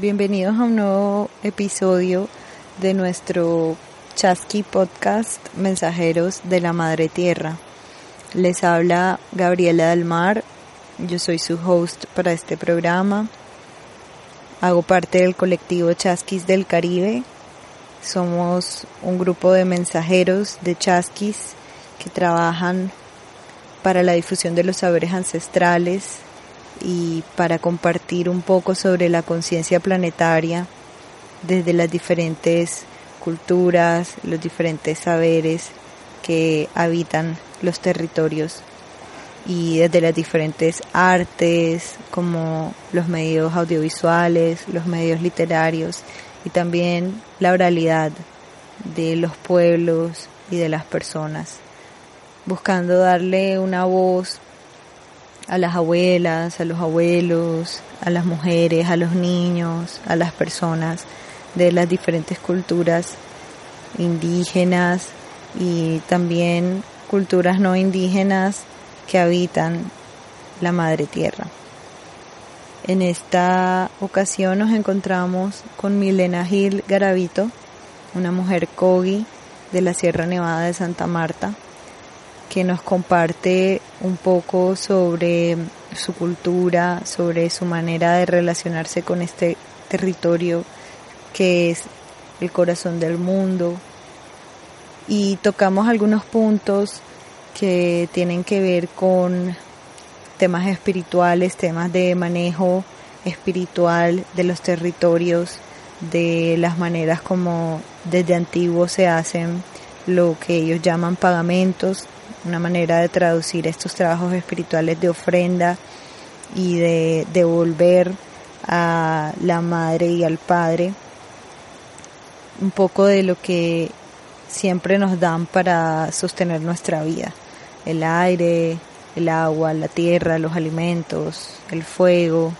Bienvenidos a un nuevo episodio de nuestro Chasqui Podcast Mensajeros de la Madre Tierra. Les habla Gabriela del Mar, yo soy su host para este programa. Hago parte del colectivo Chasquis del Caribe. Somos un grupo de mensajeros de chasquis que trabajan para la difusión de los saberes ancestrales, y para compartir un poco sobre la conciencia planetaria desde las diferentes culturas, los diferentes saberes que habitan los territorios y desde las diferentes artes como los medios audiovisuales, los medios literarios y también la oralidad de los pueblos y de las personas, buscando darle una voz a las abuelas, a los abuelos, a las mujeres, a los niños, a las personas de las diferentes culturas indígenas y también culturas no indígenas que habitan la madre tierra. En esta ocasión nos encontramos con Milena Gil Garavito, una mujer Kogi de la Sierra Nevada de Santa Marta, que nos comparte un poco sobre su cultura, sobre su manera de relacionarse con este territorio que es el corazón del mundo. Y tocamos algunos puntos que tienen que ver con temas espirituales, temas de manejo espiritual de los territorios, de las maneras como desde antiguo se hacen lo que ellos llaman pagamentos una manera de traducir estos trabajos espirituales de ofrenda y de devolver a la madre y al padre un poco de lo que siempre nos dan para sostener nuestra vida. El aire, el agua, la tierra, los alimentos, el fuego,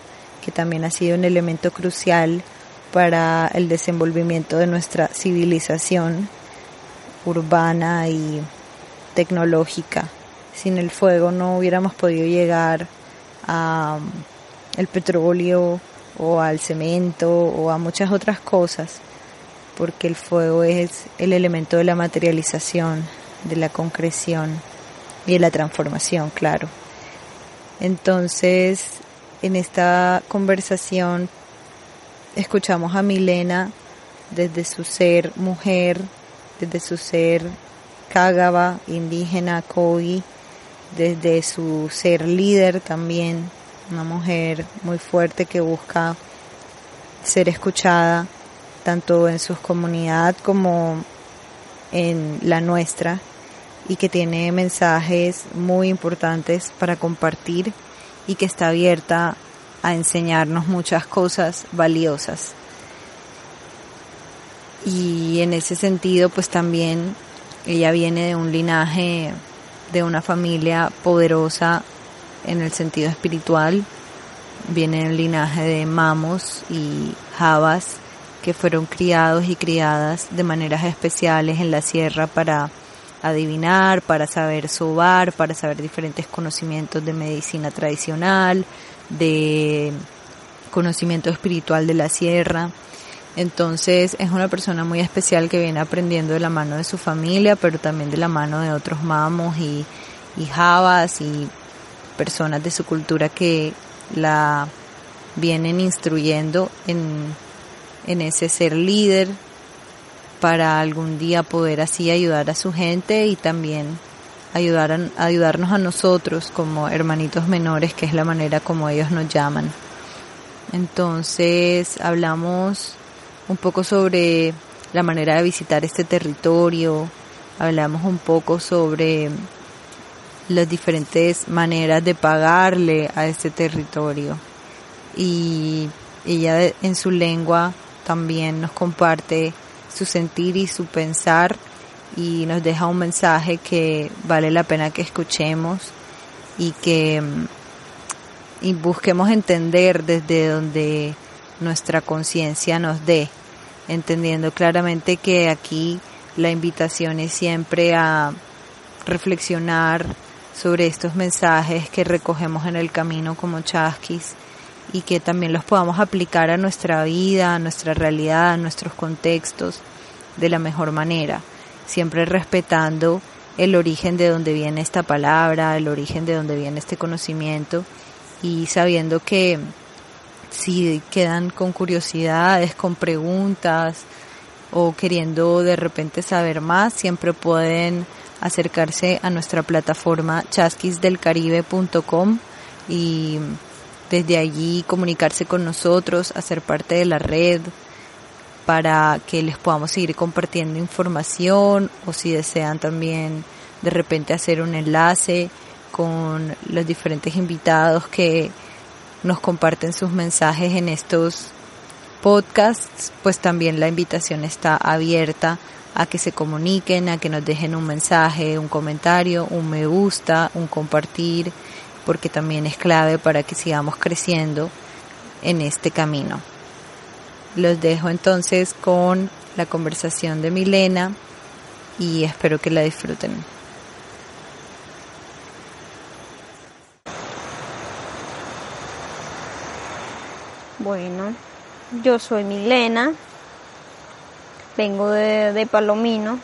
que también ha sido un elemento crucial para el desenvolvimiento de nuestra civilización urbana y tecnológica. Sin el fuego no hubiéramos podido llegar a um, el petróleo o al cemento o a muchas otras cosas, porque el fuego es el elemento de la materialización, de la concreción y de la transformación, claro. Entonces, en esta conversación escuchamos a Milena desde su ser mujer, desde su ser Cágaba, indígena Kogi, desde su ser líder también, una mujer muy fuerte que busca ser escuchada tanto en su comunidad como en la nuestra y que tiene mensajes muy importantes para compartir y que está abierta a enseñarnos muchas cosas valiosas. Y en ese sentido, pues también ella viene de un linaje, de una familia poderosa en el sentido espiritual. Viene del linaje de mamos y jabas que fueron criados y criadas de maneras especiales en la sierra para adivinar, para saber sobar, para saber diferentes conocimientos de medicina tradicional, de conocimiento espiritual de la sierra. Entonces es una persona muy especial que viene aprendiendo de la mano de su familia, pero también de la mano de otros mamos y, y y personas de su cultura que la vienen instruyendo en, en ese ser líder para algún día poder así ayudar a su gente y también ayudar a, ayudarnos a nosotros como hermanitos menores, que es la manera como ellos nos llaman. Entonces hablamos un poco sobre la manera de visitar este territorio, hablamos un poco sobre las diferentes maneras de pagarle a este territorio. Y ella en su lengua también nos comparte su sentir y su pensar y nos deja un mensaje que vale la pena que escuchemos y que mm, y busquemos entender desde donde nuestra conciencia nos dé, entendiendo claramente que aquí la invitación es siempre a reflexionar sobre estos mensajes que recogemos en el camino como chasquis y que también los podamos aplicar a nuestra vida, a nuestra realidad, a nuestros contextos de la mejor manera, siempre respetando el origen de donde viene esta palabra, el origen de donde viene este conocimiento y sabiendo que si quedan con curiosidades, con preguntas o queriendo de repente saber más, siempre pueden acercarse a nuestra plataforma chasquisdelcaribe.com y desde allí comunicarse con nosotros, hacer parte de la red para que les podamos seguir compartiendo información o si desean también de repente hacer un enlace con los diferentes invitados que nos comparten sus mensajes en estos podcasts, pues también la invitación está abierta a que se comuniquen, a que nos dejen un mensaje, un comentario, un me gusta, un compartir, porque también es clave para que sigamos creciendo en este camino. Los dejo entonces con la conversación de Milena y espero que la disfruten. Bueno, yo soy Milena, vengo de, Palomino,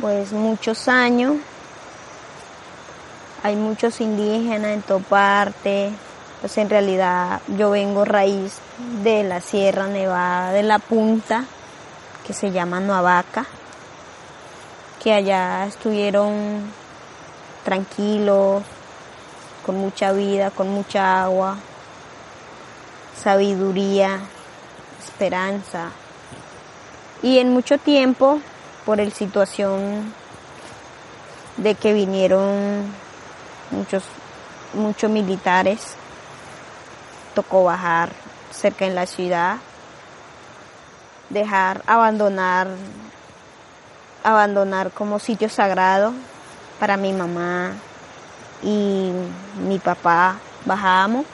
pues muchos años, hay muchos indígenas en toda parte, pues en realidad yo vengo raíz de la Sierra Nevada de la Punta, que se llama Nuavaca, que allá estuvieron tranquilos, con mucha vida, con mucha agua, sabiduría, esperanza. Y en mucho tiempo, por el situación de que vinieron muchos, muchos militares, tocó bajar cerca en la ciudad, dejar, abandonar, abandonar como sitio sagrado para mi mamá y mi papá bajamos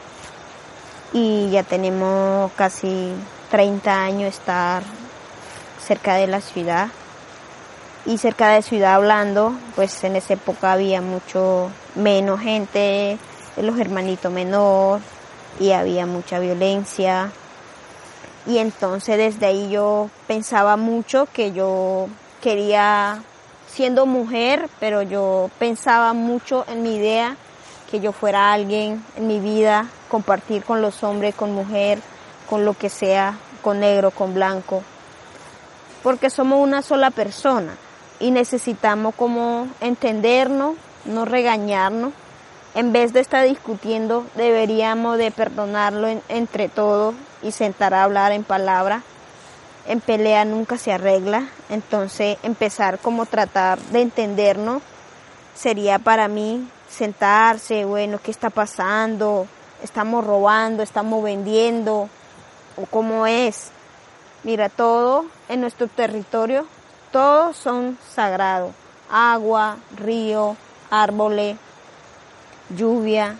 y ya tenemos casi 30 años estar cerca de la ciudad y cerca de ciudad hablando, pues en esa época había mucho menos gente, los hermanitos menor y había mucha violencia. Y entonces desde ahí yo pensaba mucho que yo quería, siendo mujer, pero yo pensaba mucho en mi idea que yo fuera alguien en mi vida, compartir con los hombres, con mujer, con lo que sea, con negro, con blanco, porque somos una sola persona y necesitamos como entendernos, no regañarnos. En vez de estar discutiendo, deberíamos de perdonarlo entre todos y sentar a hablar en palabra. En pelea nunca se arregla, entonces empezar como tratar de entendernos sería para mí sentarse, bueno, ¿qué está pasando? ¿Estamos robando? ¿Estamos vendiendo? ¿O cómo es? Mira, todo en nuestro territorio, todos son sagrados. Agua, río, árboles, lluvia,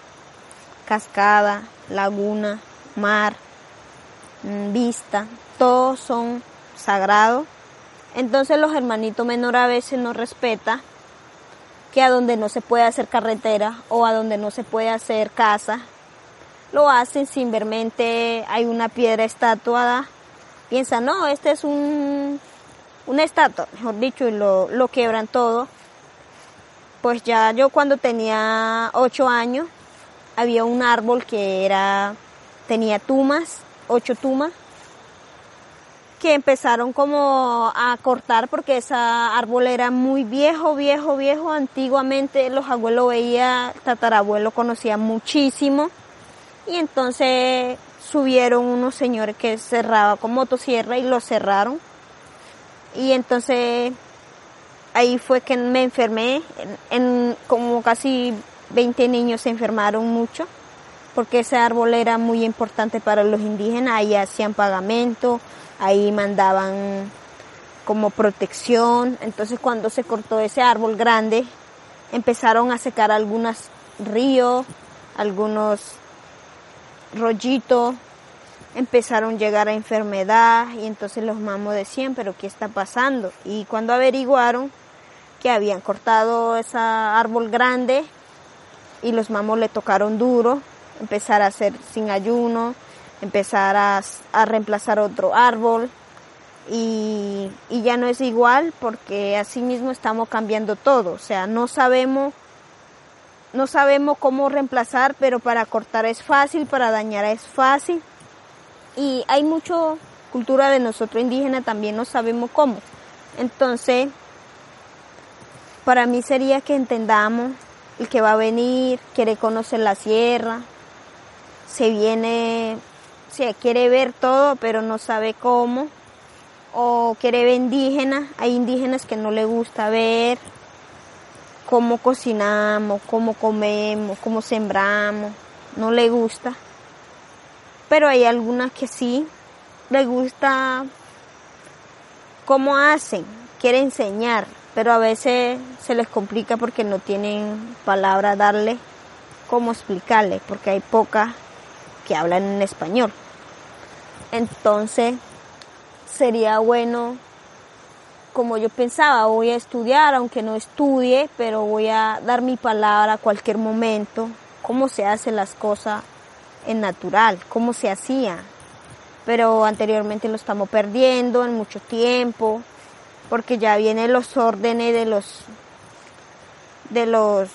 cascada, laguna, mar, mm, vista, todos son sagrados. Entonces los hermanitos menores a veces no respetan que a donde no se puede hacer carretera o a donde no se puede hacer casa, lo hacen simplemente hay una piedra estatuada, piensa no, este es un, una estatua, mejor dicho, y lo, lo quebran todo. Pues ya yo cuando tenía ocho años, había un árbol que era, tenía tumas, ocho tumas, que empezaron como a cortar porque ese árbol era muy viejo, viejo, viejo. Antiguamente los abuelos veía, tatarabuelo conocía muchísimo. Y entonces subieron unos señores que cerraban con motosierra y lo cerraron. Y entonces ahí fue que me enfermé, en, como casi 20 niños se enfermaron mucho, porque ese árbol era muy importante para los indígenas, ahí hacían pagamento, ahí mandaban como protección, entonces cuando se cortó ese árbol grande, empezaron a secar algunos ríos, algunos rollitos, empezaron a llegar a enfermedad y entonces los mamos decían, pero ¿qué está pasando? Y cuando averiguaron que habían cortado ese árbol grande y los mamos le tocaron duro, empezar a hacer sin ayuno, empezar a, a reemplazar otro árbol. Y, y, ya no es igual porque así mismo estamos cambiando todo, o sea, no sabemos no sabemos cómo reemplazar, pero para cortar es fácil, para dañar es fácil. Y hay mucha cultura de nosotros indígenas también no sabemos cómo. Entonces, para mí sería que entendamos el que va a venir, quiere conocer la sierra, se viene, se quiere ver todo, pero no sabe cómo, o quiere ver indígenas, hay indígenas que no le gusta ver cómo cocinamos, cómo comemos, cómo sembramos, no le gusta pero hay algunas que sí les gusta cómo hacen, quieren enseñar, pero a veces se les complica porque no tienen palabra darle cómo explicarle, porque hay pocas que hablan en español. Entonces, sería bueno, como yo pensaba, voy a estudiar, aunque no estudie, pero voy a dar mi palabra a cualquier momento, cómo se hacen las cosas en natural, cómo se hacía. Pero anteriormente lo estamos perdiendo en mucho tiempo, porque ya vienen los órdenes de los de los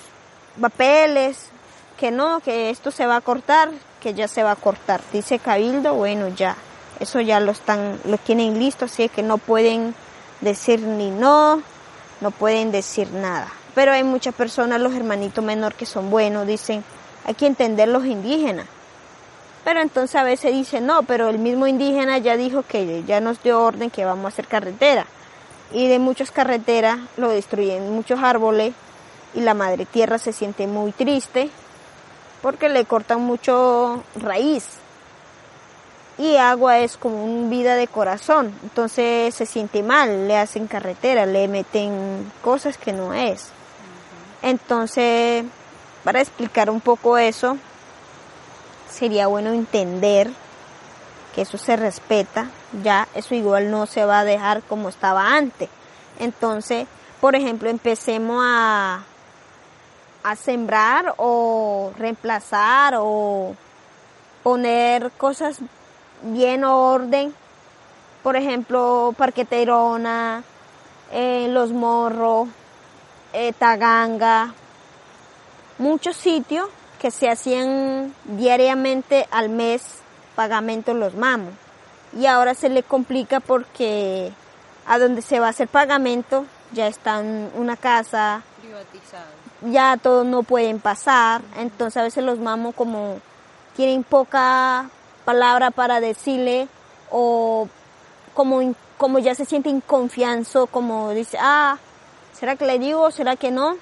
papeles, que no, que esto se va a cortar, que ya se va a cortar. Dice Cabildo, bueno, ya, eso ya lo están, lo tienen listo, así que no pueden decir ni no, no pueden decir nada. Pero hay muchas personas, los hermanitos menores que son buenos, dicen, hay que entender los indígenas. Pero entonces a veces dice, no, pero el mismo indígena ya dijo que ya nos dio orden que vamos a hacer carretera. Y de muchas carreteras lo destruyen muchos árboles y la madre tierra se siente muy triste porque le cortan mucho raíz. Y agua es como un vida de corazón, entonces se siente mal, le hacen carretera, le meten cosas que no es. Entonces, para explicar un poco eso, sería bueno entender que eso se respeta, ya eso igual no se va a dejar como estaba antes. Entonces, por ejemplo, empecemos a, a sembrar o reemplazar o poner cosas bien orden. Por ejemplo, Parqueterona, eh, Los Morros, eh, Taganga, muchos sitios que se hacían diariamente al mes pagamento los mamos. Y ahora se le complica porque a donde se va a hacer pagamento ya están una casa privatizada. Ya todos no pueden pasar, entonces a veces los mamos como tienen poca palabra para decirle o como, como ya se sienten confianza, como dice, ah, ¿será que le digo? ¿Será que no?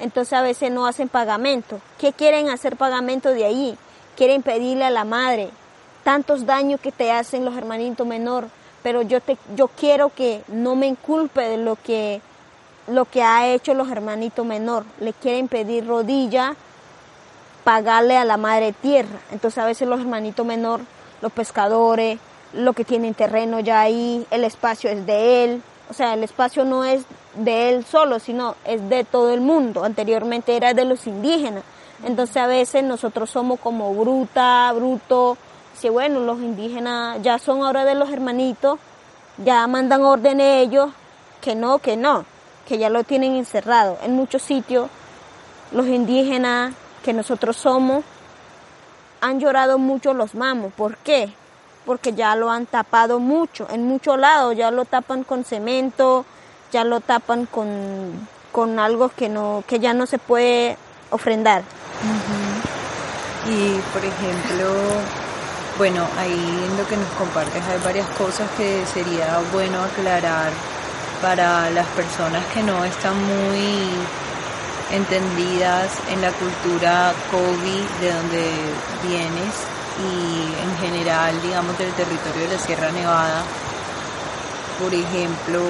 entonces a veces no hacen pagamento. ¿Qué quieren hacer pagamento de ahí? Quieren pedirle a la madre tantos daños que te hacen los hermanitos menor, pero yo te yo quiero que no me inculpe de lo que lo que ha hecho los hermanitos menor. Le quieren pedir rodilla, pagarle a la madre tierra. Entonces a veces los hermanitos menor, los pescadores, lo que tienen terreno ya ahí, el espacio es de él, o sea, el espacio no es de él solo, sino es de todo el mundo. Anteriormente era de los indígenas. Entonces a veces nosotros somos como bruta, bruto. Si bueno, los indígenas ya son ahora de los hermanitos, ya mandan orden ellos, que no, que no, que ya lo tienen encerrado. En muchos sitios los indígenas que nosotros somos han llorado mucho los mamos. ¿Por qué? Porque ya lo han tapado mucho, en muchos lados, ya lo tapan con cemento, ya lo tapan con, con algo que, no, que ya no se puede ofrendar. Y por ejemplo, bueno, ahí en lo que nos compartes hay varias cosas que sería bueno aclarar para las personas que no están muy entendidas en la cultura COVID de donde vienes y en general, digamos, del territorio de la Sierra Nevada. Por ejemplo,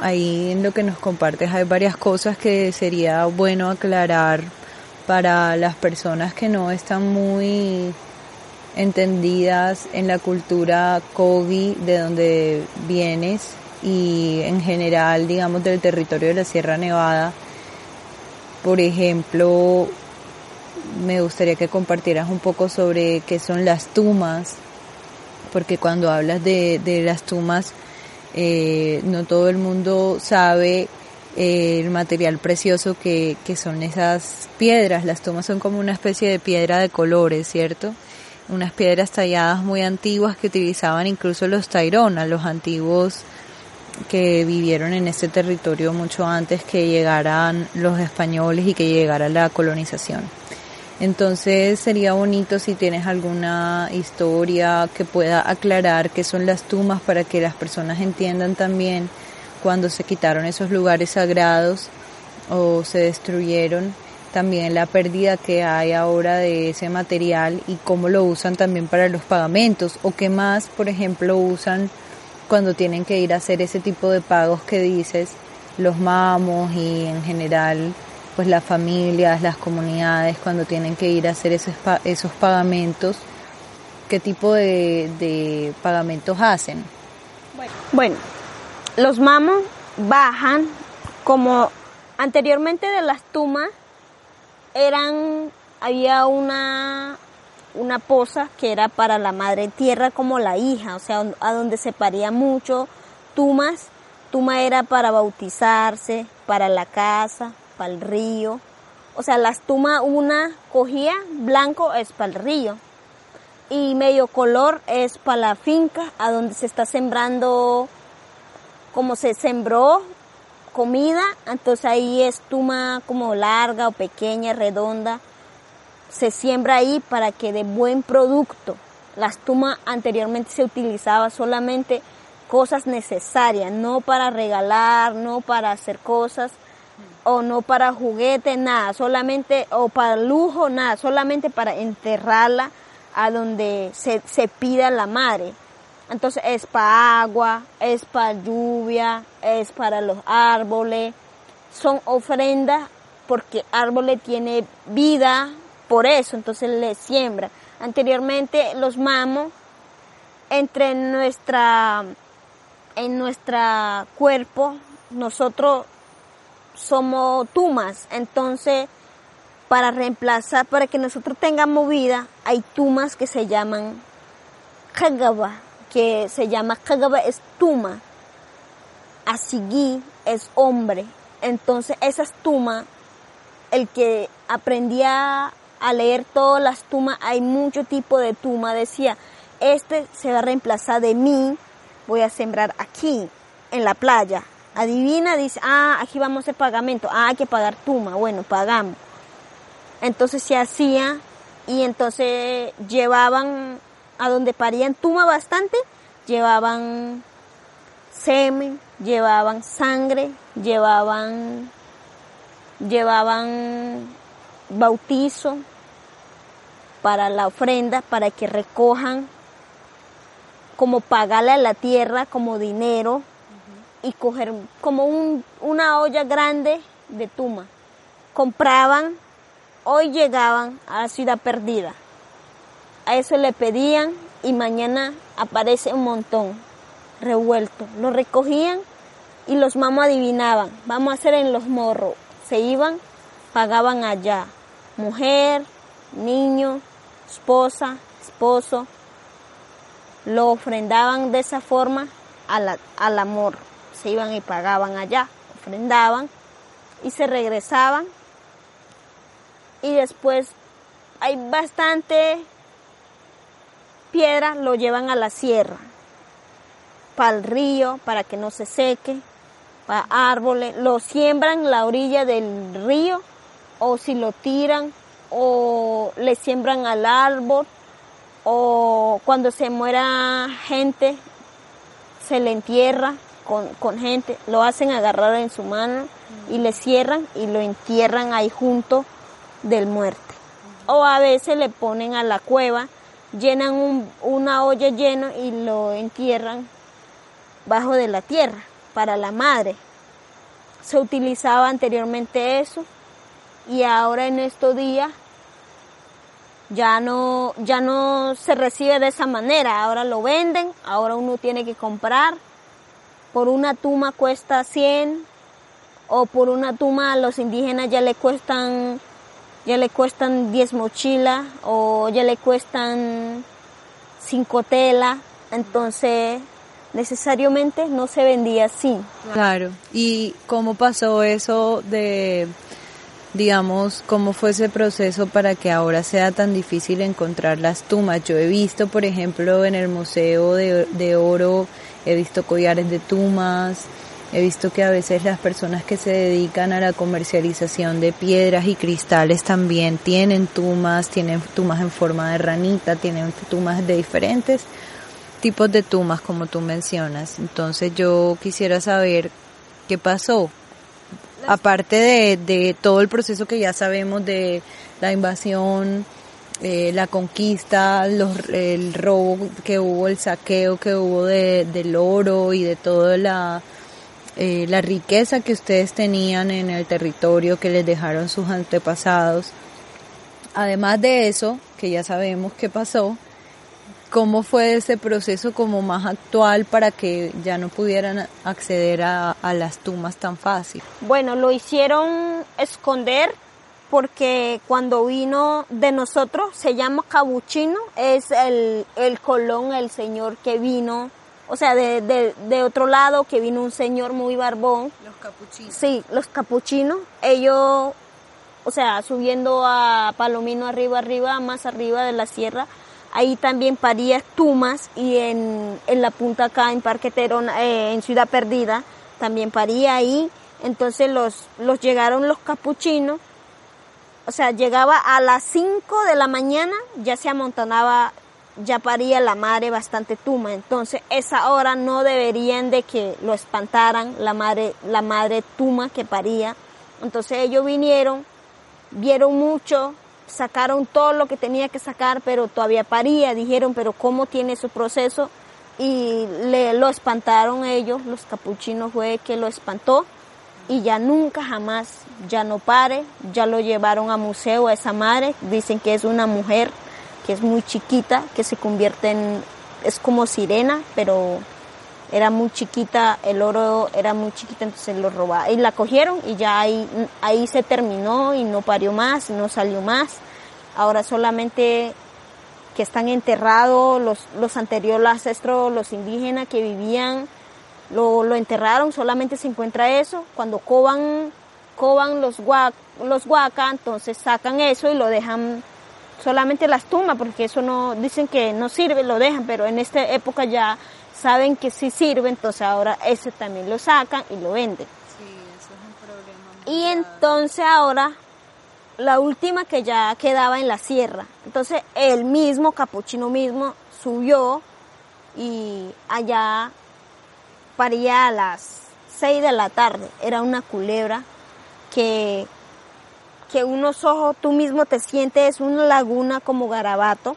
ahí en lo que nos compartes hay varias cosas que sería bueno aclarar para las personas que no están muy entendidas en la cultura COVID de donde vienes y en general, digamos, del territorio de la Sierra Nevada. Por ejemplo, me gustaría que compartieras un poco sobre qué son las tumas, porque cuando hablas de, de las tumas, eh, no todo el mundo sabe eh, el material precioso que, que son esas piedras. Las tumas son como una especie de piedra de colores, ¿cierto? Unas piedras talladas muy antiguas que utilizaban incluso los Tairona, los antiguos que vivieron en este territorio mucho antes que llegaran los españoles y que llegara la colonización. Entonces sería bonito si tienes alguna historia que pueda aclarar qué son las tumbas para que las personas entiendan también cuando se quitaron esos lugares sagrados o se destruyeron, también la pérdida que hay ahora de ese material y cómo lo usan también para los pagamentos o qué más, por ejemplo, usan cuando tienen que ir a hacer ese tipo de pagos que dices los mamos y en general pues las familias, las comunidades, cuando tienen que ir a hacer esos, esos pagamentos, ¿qué tipo de, pagamentos hacen? Bueno, los mamos bajan como anteriormente de las tumas eran había una una poza que era para la madre tierra como la hija, o sea, a donde se paría mucho tumas. Tuma era para bautizarse, para la casa, para el río. O sea, las tumas una cogía, blanco es para el río. Y medio color es para la finca, a donde se está sembrando, como se sembró comida, entonces ahí es tuma como larga o pequeña, redonda. Se siembra ahí para que dé buen producto. Las tumas anteriormente se utilizaba solamente cosas necesarias, no para regalar, no para hacer cosas, o no para juguete, nada, solamente, o para lujo, nada, solamente para enterrarla a donde se, se pida la madre. Entonces es para agua, es para lluvia, es para los árboles, son ofrendas porque árboles tiene vida, por eso, entonces le siembra. Anteriormente los mamos entre nuestra en nuestro cuerpo nosotros somos tumas, entonces para reemplazar, para que nosotros tengamos vida, hay tumas que se llaman kagaba, que se llama kagaba es tuma, asigui es hombre, entonces esas tumas, el que aprendía a leer todas las tumas, hay mucho tipo de tuma, decía, este se va a reemplazar de mí, voy a sembrar aquí, en la playa, adivina, dice, ah, aquí vamos a hacer pagamento, ah, hay que pagar tuma, bueno, pagamos. Entonces se hacía y entonces llevaban a donde parían tuma bastante, llevaban semen, llevaban sangre, llevaban llevaban bautizo para la ofrenda, para que recojan como pagarle a la tierra como dinero y coger como un, una olla grande de tuma. Compraban, hoy llegaban a la ciudad perdida. A eso le pedían y mañana aparece un montón revuelto. Lo recogían y los mamos adivinaban. Vamos a hacer en los morros. Se iban, pagaban allá. Mujer, niño, esposa, esposo. Lo ofrendaban de esa forma al amor se iban y pagaban allá, ofrendaban y se regresaban. Y después hay bastante piedra, lo llevan a la sierra, para el río, para que no se seque, para árboles, lo siembran la orilla del río o si lo tiran o le siembran al árbol o cuando se muera gente se le entierra con, con gente, lo hacen agarrar en su mano y le cierran y lo entierran ahí junto del muerte. O a veces le ponen a la cueva, llenan un, una olla lleno y lo entierran bajo de la tierra para la madre. Se utilizaba anteriormente eso y ahora en estos días ya no, ya no se recibe de esa manera, ahora lo venden, ahora uno tiene que comprar, por una tuma cuesta 100 o por una tuma a los indígenas ya le cuestan ya le cuestan 10 mochilas o ya le cuestan 5 telas, entonces necesariamente no se vendía así. Claro, ¿y cómo pasó eso de digamos, cómo fue ese proceso para que ahora sea tan difícil encontrar las tumbas. Yo he visto, por ejemplo, en el Museo de, de Oro, he visto collares de tumbas, he visto que a veces las personas que se dedican a la comercialización de piedras y cristales también tienen tumbas, tienen tumbas en forma de ranita, tienen tumbas de diferentes tipos de tumbas, como tú mencionas. Entonces yo quisiera saber qué pasó, aparte de, de todo el proceso que ya sabemos de la invasión, eh, la conquista, los, el robo que hubo, el saqueo que hubo de, del oro y de toda la, eh, la riqueza que ustedes tenían en el territorio que les dejaron sus antepasados. Además de eso, que ya sabemos qué pasó, ¿Cómo fue ese proceso como más actual para que ya no pudieran acceder a, las tumbas tan fácil? Bueno, lo hicieron esconder porque cuando vino de nosotros, se llama cabuchino, es el, el colón, el señor que vino, o sea, de, de, de, otro lado, que vino un señor muy barbón. Los capuchinos. Sí, los capuchinos, ellos, o sea, subiendo a Palomino arriba, arriba, más arriba de la sierra, Ahí también paría Tumas y en, en la punta acá en Parque Terón, eh, en Ciudad Perdida, también paría ahí. Entonces los, los llegaron los capuchinos. O sea, llegaba a las 5 de la mañana, ya se amontonaba, ya paría la madre bastante tuma. Entonces, esa hora no deberían de que lo espantaran, la madre, la madre tuma que paría. Entonces ellos vinieron, vieron mucho, sacaron todo lo que tenía que sacar, pero todavía paría, dijeron, pero ¿cómo tiene su proceso? Y le, lo espantaron ellos, los capuchinos fue que lo espantó y ya nunca jamás, ya no pare, ya lo llevaron a museo a esa madre, dicen que es una mujer que es muy chiquita, que se convierte en, es como sirena, pero era muy chiquita, el oro era muy chiquita, entonces lo robaron y la cogieron y ya ahí, ahí se terminó y no parió más, no salió más. Ahora solamente que están enterrados los, los anteriores ancestros, los indígenas que vivían, lo, lo enterraron, solamente se encuentra eso. Cuando coban, coban los, guac, los huacas, entonces sacan eso y lo dejan solamente las tumbas, porque eso no, dicen que no sirve, lo dejan, pero en esta época ya saben que sí sirve, entonces ahora ese también lo sacan y lo venden. Sí, eso es un problema. y entonces ahora la última que ya quedaba en la sierra. Entonces el mismo capuchino mismo subió y allá paría a las 6 de la tarde. Era una culebra que, que unos ojos tú mismo te sientes una laguna como garabato,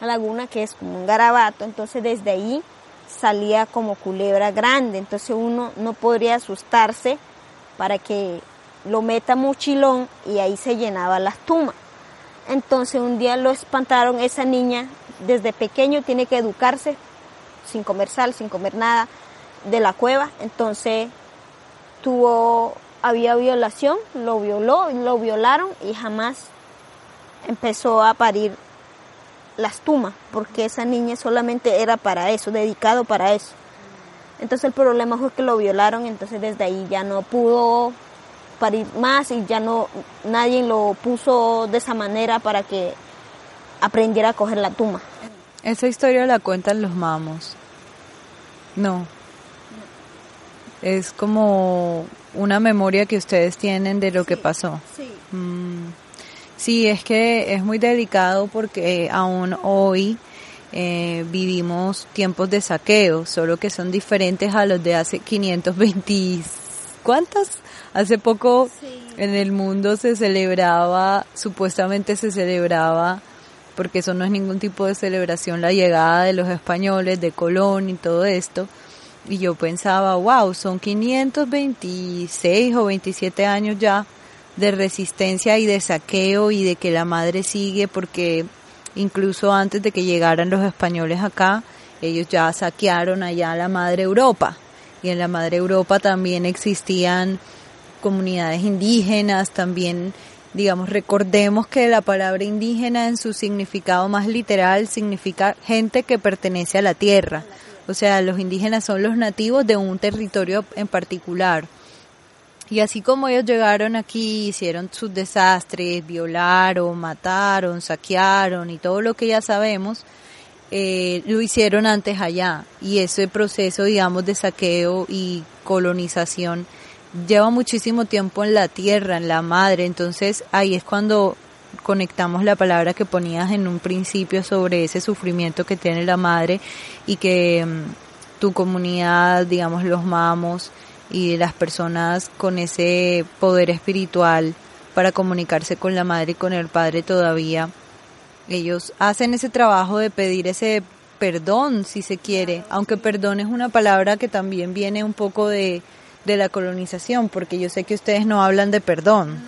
laguna que es como un garabato. Entonces desde ahí salía como culebra grande, entonces uno no podría asustarse para que lo meta mochilón y ahí se llenaba las tumbas. Entonces un día lo espantaron, esa niña desde pequeño tiene que educarse sin comer sal, sin comer nada de la cueva, entonces tuvo, había violación, lo violó, lo violaron y jamás empezó a parir las tumas, porque esa niña solamente era para eso, dedicado para eso. Entonces el problema fue que lo violaron, entonces desde ahí ya no pudo parir más y ya no, nadie lo puso de esa manera para que aprendiera a coger la tuma. Esa historia la cuentan los mamos. No. Es como una memoria que ustedes tienen de lo que pasó. Sí. Mm. Sí, es que es muy delicado porque aún hoy eh, vivimos tiempos de saqueo, solo que son diferentes a los de hace 520. ¿Cuántas? Hace poco en el mundo se celebraba, supuestamente se celebraba, porque eso no es ningún tipo de celebración, la llegada de los españoles, de Colón y todo esto. Y yo pensaba, wow, son 526 o 27 años ya de resistencia y de saqueo y de que la madre sigue porque incluso antes de que llegaran los españoles acá, ellos ya saquearon allá la madre Europa. Y en la madre Europa también existían comunidades indígenas, también, digamos, recordemos que la palabra indígena en su significado más literal significa gente que pertenece a la tierra. O sea, los indígenas son los nativos de un territorio en particular. Y así como ellos llegaron aquí, hicieron sus desastres, violaron, mataron, saquearon y todo lo que ya sabemos, eh, lo hicieron antes allá. Y ese proceso, digamos, de saqueo y colonización lleva muchísimo tiempo en la tierra, en la madre. Entonces ahí es cuando conectamos la palabra que ponías en un principio sobre ese sufrimiento que tiene la madre y que mm, tu comunidad, digamos, los mamos, y las personas con ese poder espiritual para comunicarse con la madre y con el padre todavía. Ellos hacen ese trabajo de pedir ese perdón, si se quiere, aunque perdón es una palabra que también viene un poco de, de la colonización, porque yo sé que ustedes no hablan de perdón,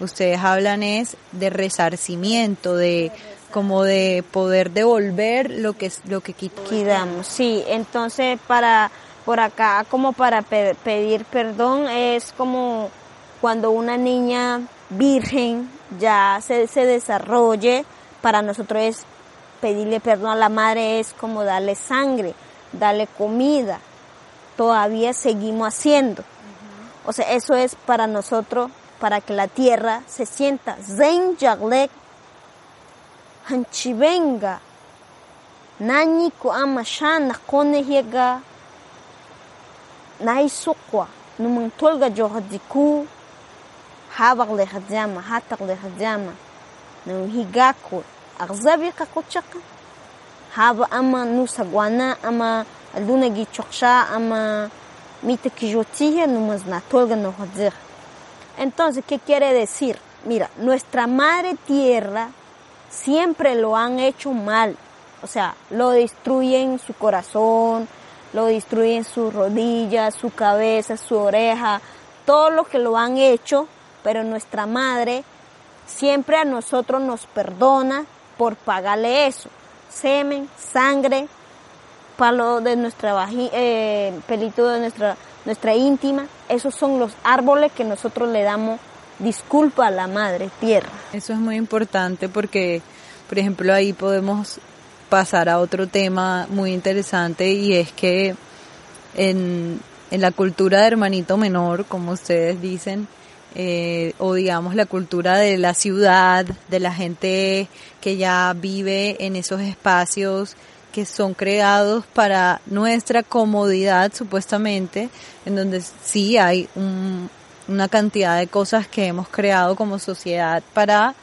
ustedes hablan es de resarcimiento, de como de poder devolver lo que lo que quitamos. Sí, entonces para por acá como para pedir perdón es como cuando una niña virgen ya se, se desarrolle, para nosotros es pedirle perdón a la madre es como darle sangre, darle comida. Todavía seguimos haciendo. O sea, eso es para nosotros, para que la tierra se sienta. Zen jaglek hanchivenga nani ko amashana kone nahay suqwa numang tolga johadiku habaq le haba ama ama ama mita Entonces, ¿qué quiere decir? Mira, nuestra madre tierra siempre lo han hecho mal. O sea, lo destruyen su corazón, lo destruyen sus rodillas, su cabeza, su oreja, todo lo que lo han hecho, pero nuestra madre siempre a nosotros nos perdona por pagarle eso. Semen, sangre, palo de nuestra eh, pelito de nuestra, nuestra íntima, esos son los árboles que nosotros le damos disculpa a la madre tierra. Eso es muy importante porque, por ejemplo, ahí podemos pasar a otro tema muy interesante y es que en, en la cultura de hermanito menor, como ustedes dicen, eh, o digamos la cultura de la ciudad, de la gente que ya vive en esos espacios que son creados para nuestra comodidad supuestamente, en donde sí hay una cantidad de cosas que hemos creado como sociedad para,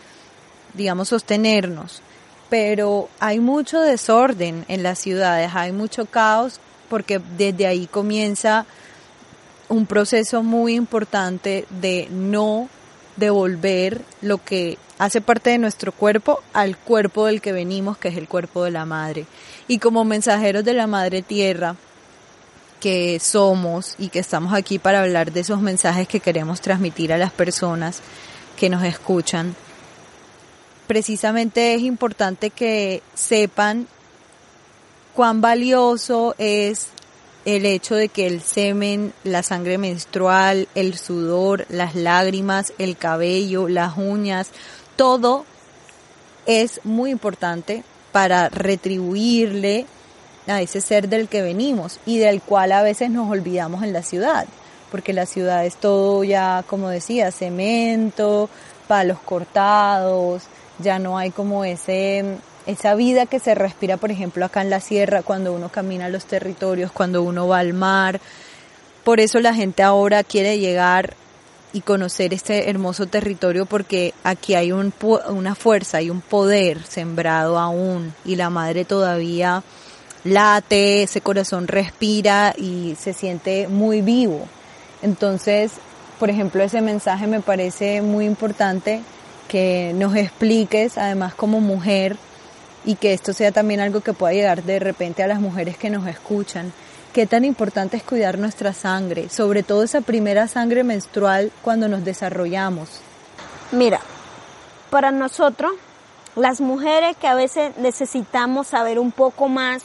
digamos, sostenernos. Pero hay mucho desorden en las ciudades, hay mucho caos porque desde ahí comienza un proceso muy importante de no devolver lo que hace parte de nuestro cuerpo al cuerpo del que venimos, que es el cuerpo de la madre. Y como mensajeros de la madre tierra, que somos y que estamos aquí para hablar de esos mensajes que queremos transmitir a las personas que nos escuchan, precisamente es importante que sepan cuán valioso es el hecho de que el semen, la sangre menstrual, el sudor, las lágrimas, el cabello, las uñas, todo es muy importante para retribuirle a ese ser del que venimos y del cual a veces nos olvidamos en la ciudad, porque la ciudad es todo ya, como decía, cemento, palos cortados, ya no hay como ese esa vida que se respira, por ejemplo, acá en la sierra, cuando uno camina los territorios, cuando uno va al mar. Por eso la gente ahora quiere llegar y conocer este hermoso territorio porque aquí hay un, una fuerza, hay un poder sembrado aún y la madre todavía late, ese corazón respira y se siente muy vivo. Entonces, por ejemplo, ese mensaje me parece muy importante que nos expliques, además como mujer, y que esto sea también algo que pueda llegar de repente a las mujeres que nos escuchan. Qué tan importante es cuidar nuestra sangre, sobre todo esa primera sangre menstrual cuando nos desarrollamos. Mira, para nosotros, las mujeres que a veces necesitamos saber un poco más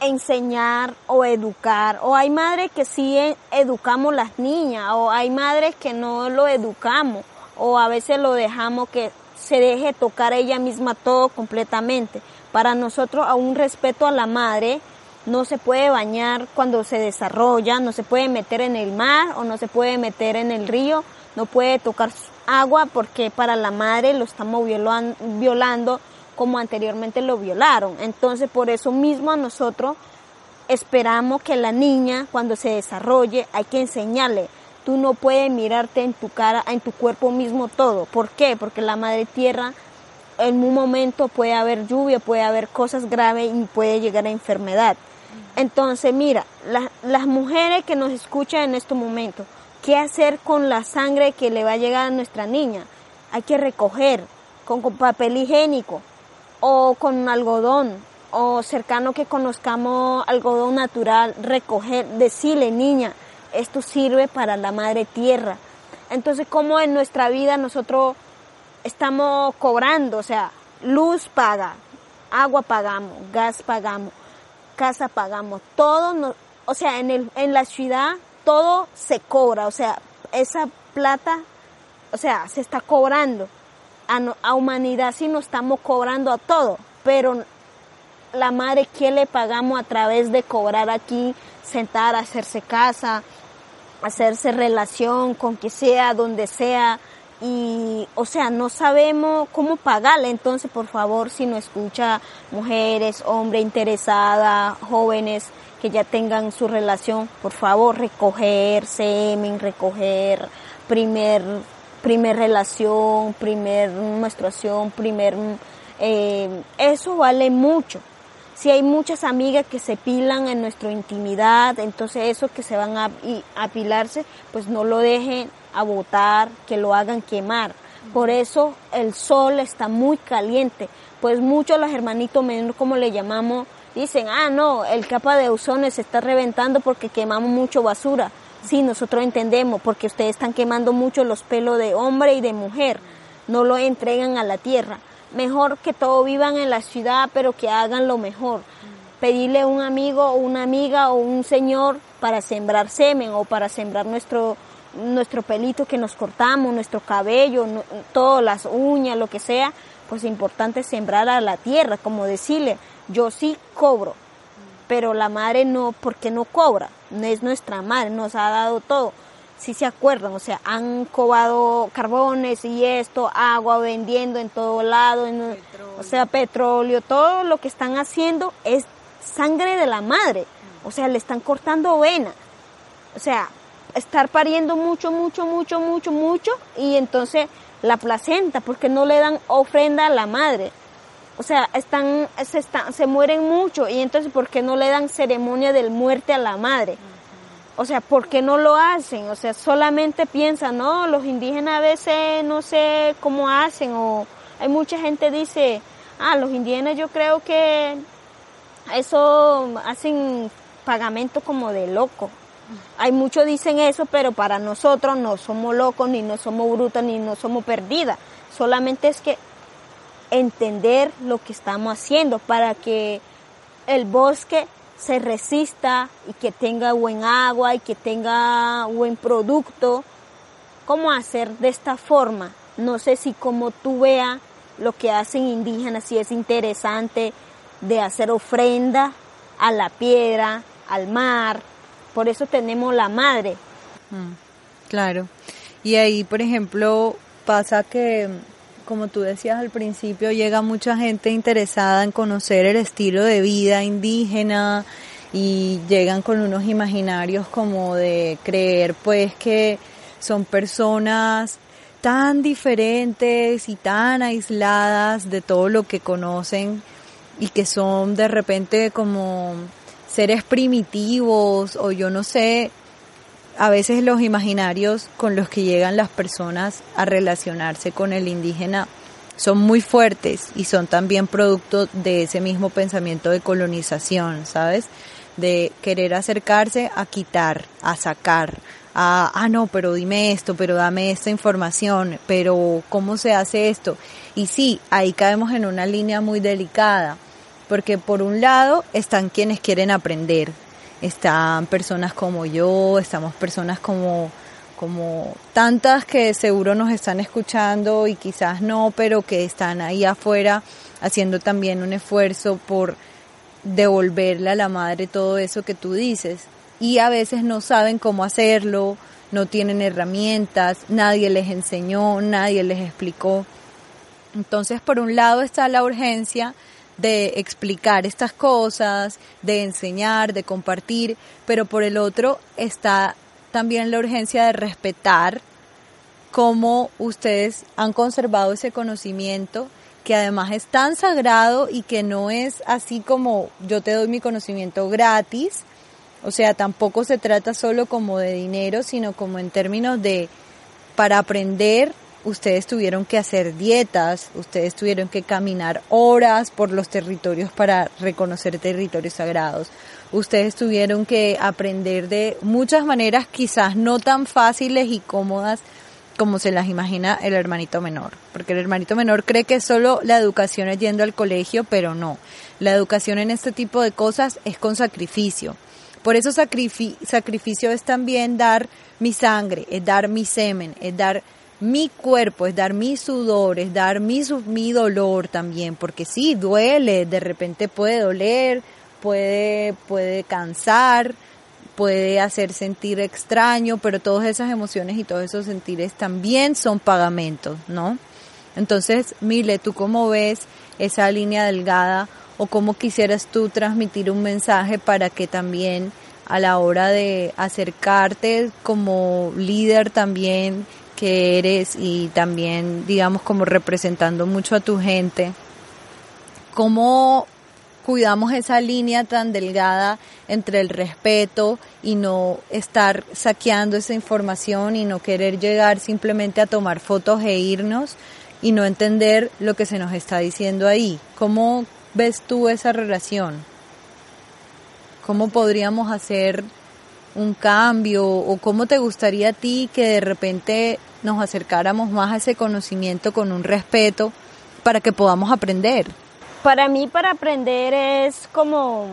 enseñar o educar. O hay madres que sí educamos las niñas, o hay madres que no lo educamos, o a veces lo dejamos que se deje tocar ella misma todo completamente. Para nosotros, a un respeto a la madre, no se puede bañar cuando se desarrolla, no se puede meter en el mar o no se puede meter en el río, no puede tocar agua porque para la madre lo estamos violando como anteriormente lo violaron. Entonces, por eso mismo nosotros esperamos que la niña, cuando se desarrolle, hay que enseñarle. Tú no puedes mirarte en tu cara, en tu cuerpo mismo todo. ¿Por qué? Porque la madre tierra, en un momento puede haber lluvia, puede haber cosas graves y puede llegar a enfermedad. Entonces, mira, las mujeres que nos escuchan en este momento, ¿qué hacer con la sangre que le va a llegar a nuestra niña? Hay que recoger con papel higiénico, o con algodón o cercano que conozcamos algodón natural, recoger, decirle, niña, esto sirve para la madre tierra. Entonces, como en nuestra vida nosotros estamos cobrando, o sea, luz paga, agua pagamos, gas pagamos, casa pagamos, todo, o sea, en, el, en la ciudad todo se cobra, o sea, esa plata, o sea, se está cobrando a, humanidad si nos estamos cobrando a todo, pero la madre que le pagamos a través de cobrar aquí, sentar, hacerse casa, hacerse relación con que sea, donde sea, y o sea, no sabemos cómo pagarle, entonces por favor, si no escucha mujeres, hombres interesadas, jóvenes que ya tengan su relación, por favor, recoger semen, recoger primer primer relación, primer menstruación, primer... Eh, eso vale mucho. Si hay muchas amigas que se pilan en nuestra intimidad, entonces eso que se van a apilarse, pues no lo dejen a botar, que lo hagan quemar. Por eso el sol está muy caliente, pues muchos los hermanitos menores, como le llamamos, dicen, ah, no, el capa de ozono se está reventando porque quemamos mucho basura. Sí, nosotros entendemos, porque ustedes están quemando mucho los pelos de hombre y de mujer, no lo entregan a la tierra. Mejor que todos vivan en la ciudad, pero que hagan lo mejor. Pedirle a un amigo o una amiga o un señor para sembrar semen o para sembrar nuestro, nuestro pelito que nos cortamos, nuestro cabello, todas las uñas, lo que sea, pues es importante sembrar a la tierra, como decirle, yo sí cobro, pero la madre no, porque no cobra, no es nuestra madre, nos ha dado todo. Si se acuerdan, o sea, han cobado carbones y esto, agua vendiendo en todo lado, o sea, petróleo, todo lo que están haciendo es sangre de la madre, o sea, le están cortando vena, o sea, estar pariendo mucho, mucho, mucho, mucho, mucho, y entonces la placenta, porque no le dan ofrenda a la madre. O sea, están, se, están, se mueren mucho y entonces ¿por qué no le dan ceremonia del muerte a la madre? O sea, ¿por qué no lo hacen? O sea, solamente piensan, no, los indígenas a veces no sé cómo hacen o hay mucha gente dice, ah, los indígenas yo creo que eso hacen pagamento como de loco. Hay muchos dicen eso, pero para nosotros no somos locos, ni no somos brutas, ni no somos perdidas. Solamente es que entender lo que estamos haciendo para que el bosque se resista y que tenga buen agua y que tenga buen producto. ¿Cómo hacer de esta forma? No sé si como tú veas lo que hacen indígenas, si es interesante de hacer ofrenda a la piedra, al mar. Por eso tenemos la madre. Mm, claro. Y ahí, por ejemplo, pasa que como tú decías al principio, llega mucha gente interesada en conocer el estilo de vida indígena y llegan con unos imaginarios como de creer pues que son personas tan diferentes y tan aisladas de todo lo que conocen y que son de repente como seres primitivos o yo no sé, a veces los imaginarios con los que llegan las personas a relacionarse con el indígena son muy fuertes y son también producto de ese mismo pensamiento de colonización, ¿sabes? De querer acercarse a quitar, a sacar, a, ah, no, pero dime esto, pero dame esta información, pero ¿cómo se hace esto? Y sí, ahí caemos en una línea muy delicada, porque por un lado están quienes quieren aprender, están personas como yo, estamos personas como como tantas que seguro nos están escuchando y quizás no, pero que están ahí afuera haciendo también un esfuerzo por devolverle a la madre todo eso que tú dices. Y a veces no saben cómo hacerlo, no tienen herramientas, nadie les enseñó, nadie les explicó. Entonces, por un lado está la urgencia de explicar estas cosas, de enseñar, de compartir, pero por el otro está también la urgencia de respetar cómo ustedes han conservado ese conocimiento que además es tan sagrado y que no es así como yo te doy mi conocimiento gratis, o sea, tampoco se trata solo como de dinero, sino como en términos de para aprender ustedes tuvieron que hacer dietas, ustedes tuvieron que caminar horas por los territorios para reconocer territorios sagrados, ustedes tuvieron que aprender de muchas maneras quizás no tan fáciles y cómodas como se las imagina el hermanito menor, porque el hermanito menor cree que solo la educación es yendo al colegio, pero no, la educación en este tipo de cosas es con sacrificio. Por eso sacrificio es también dar mi sangre, es dar mi semen, es dar mi cuerpo, es dar mi sudor, es dar mi, mi dolor también, porque sí, duele, de repente puede doler, puede, puede cansar, puede hacer sentir extraño, pero todas esas emociones y todos esos sentires también son pagamentos, ¿no? Entonces, Mile, ¿tú cómo ves esa línea delgada o cómo quisieras tú transmitir un mensaje para que también a la hora de acercarte como líder también que eres y también, digamos, como representando mucho a tu gente, ¿cómo cuidamos esa línea tan delgada entre el respeto y no estar saqueando esa información y no querer llegar simplemente a tomar fotos e irnos y no entender lo que se nos está diciendo ahí? ¿Cómo ves tú esa relación? ¿Cómo podríamos hacer un cambio o cómo te gustaría a ti que de repente nos acercáramos más a ese conocimiento con un respeto para que podamos aprender? Para mí para aprender es como,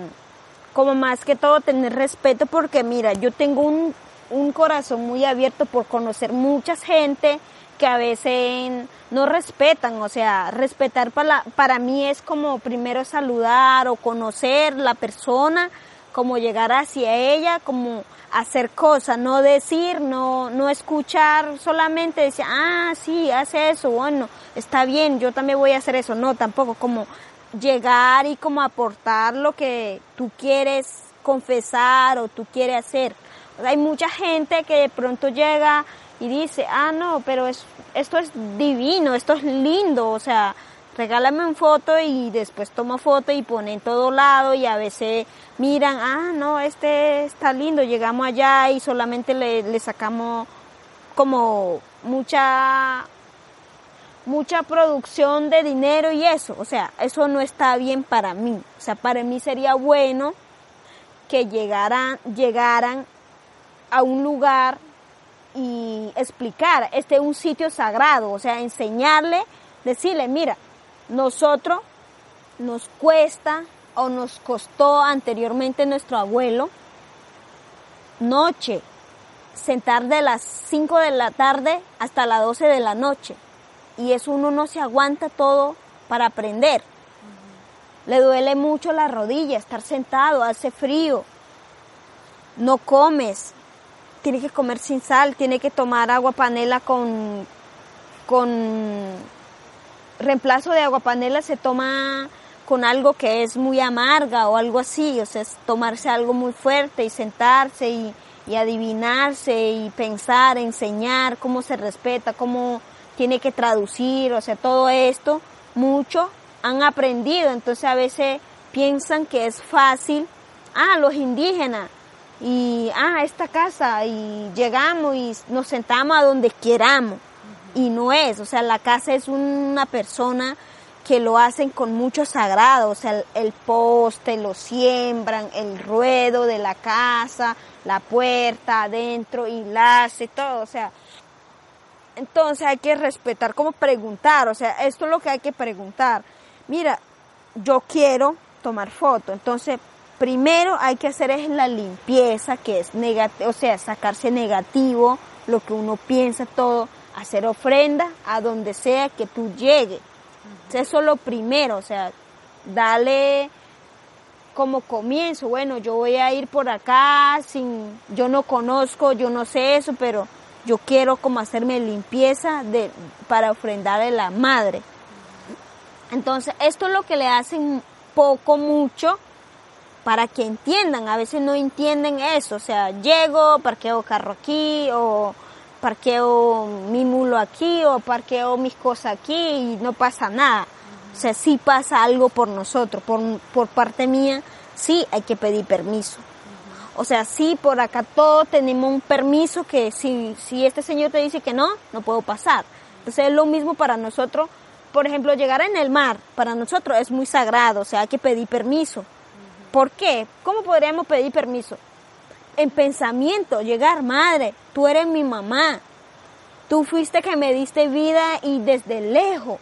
como más que todo tener respeto porque mira, yo tengo un, un corazón muy abierto por conocer mucha gente que a veces no respetan, o sea, respetar para, para mí es como primero saludar o conocer la persona, como llegar hacia ella, como hacer cosas, no decir, no, no escuchar solamente decir, ah, sí, hace eso, bueno, está bien, yo también voy a hacer eso, no, tampoco, como llegar y como aportar lo que tú quieres confesar o tú quieres hacer. Hay mucha gente que de pronto llega y dice, ah, no, pero es, esto es divino, esto es lindo, o sea, regálame una foto y después toma foto y pone en todo lado y a veces miran, ah, no, este está lindo, llegamos allá y solamente le, le sacamos como mucha mucha producción de dinero y eso, o sea, eso no está bien para mí. O sea, para mí sería bueno que llegaran, llegaran a un lugar y explicar, este es un sitio sagrado, o sea, enseñarle, decirle, mira, nosotros nos cuesta o nos costó anteriormente nuestro abuelo noche, sentar de las 5 de la tarde hasta las 12 de la noche. Y eso uno no se aguanta todo para aprender. Le duele mucho la rodilla, estar sentado, hace frío, no comes, tiene que comer sin sal, tiene que tomar agua panela con, con reemplazo de agua panela se toma con algo que es muy amarga o algo así, o sea, es tomarse algo muy fuerte y sentarse y, y adivinarse y pensar, enseñar cómo se respeta, cómo tiene que traducir, o sea, todo esto, mucho han aprendido, entonces a veces piensan que es fácil, ah, los indígenas, y ah, esta casa, y llegamos y nos sentamos a donde queramos, y no es, o sea, la casa es una persona que lo hacen con mucho sagrado, o sea, el, poste lo siembran, el ruedo de la casa, la puerta adentro y hace todo, o sea, entonces hay que respetar, como preguntar, o sea, esto es lo que hay que preguntar. Mira, yo quiero tomar foto, entonces primero hay que hacer es la limpieza, que es negativo, o sea, sacarse negativo, lo que uno piensa, todo, hacer ofrenda a donde sea que tú llegues. Eso es lo primero, o sea, dale como comienzo, bueno, yo voy a ir por acá sin, yo no conozco, yo no sé eso, pero yo quiero como hacerme limpieza de, para ofrendarle a la madre. Entonces, esto es lo que le hacen poco, mucho, para que entiendan, a veces no entienden eso, o sea, llego, parqueo carro aquí, o parqueo mi mulo aquí o parqueo mis cosas aquí y no pasa nada. O sea, sí pasa algo por nosotros, por, por parte mía, sí hay que pedir permiso. O sea, sí, por acá todos tenemos un permiso que si, si este señor te dice que no, no puedo pasar. Entonces es lo mismo para nosotros. Por ejemplo, llegar en el mar, para nosotros es muy sagrado, o sea, hay que pedir permiso. ¿Por qué? ¿Cómo podríamos pedir permiso? En pensamiento, llegar, madre, tú eres mi mamá, tú fuiste que me diste vida y desde lejos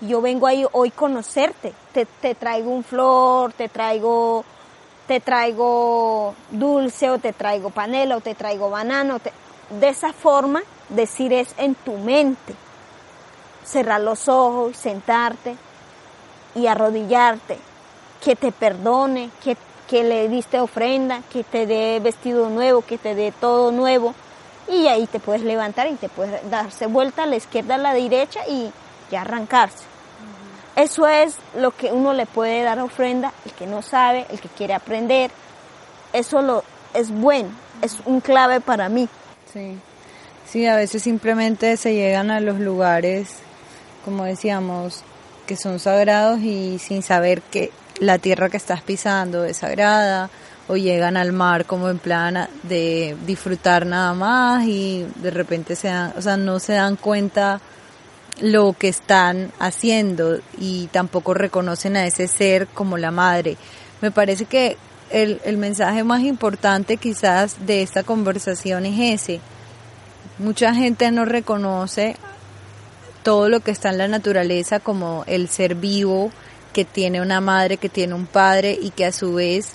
yo vengo ahí hoy conocerte, te, te traigo un flor, te traigo, te traigo dulce o te traigo panela o te traigo banano, de esa forma decir es en tu mente, cerrar los ojos, sentarte y arrodillarte, que te perdone, que que le diste ofrenda, que te dé vestido nuevo, que te dé todo nuevo. Y ahí te puedes levantar y te puedes darse vuelta a la izquierda, a la derecha y, ya arrancarse. Eso es lo que uno le puede dar ofrenda, el que no sabe, el que quiere aprender. Eso lo, es bueno, es un clave para mí. Sí. Sí, a veces simplemente se llegan a los lugares, como decíamos, que son sagrados y sin saber que la tierra que estás pisando es sagrada o llegan al mar como en plan de disfrutar nada más y de repente se dan, o sea, no se dan cuenta lo que están haciendo y tampoco reconocen a ese ser como la madre. Me parece que el, el mensaje más importante quizás de esta conversación es ese. Mucha gente no reconoce todo lo que está en la naturaleza como el ser vivo, que tiene una madre, que tiene un padre y que a su vez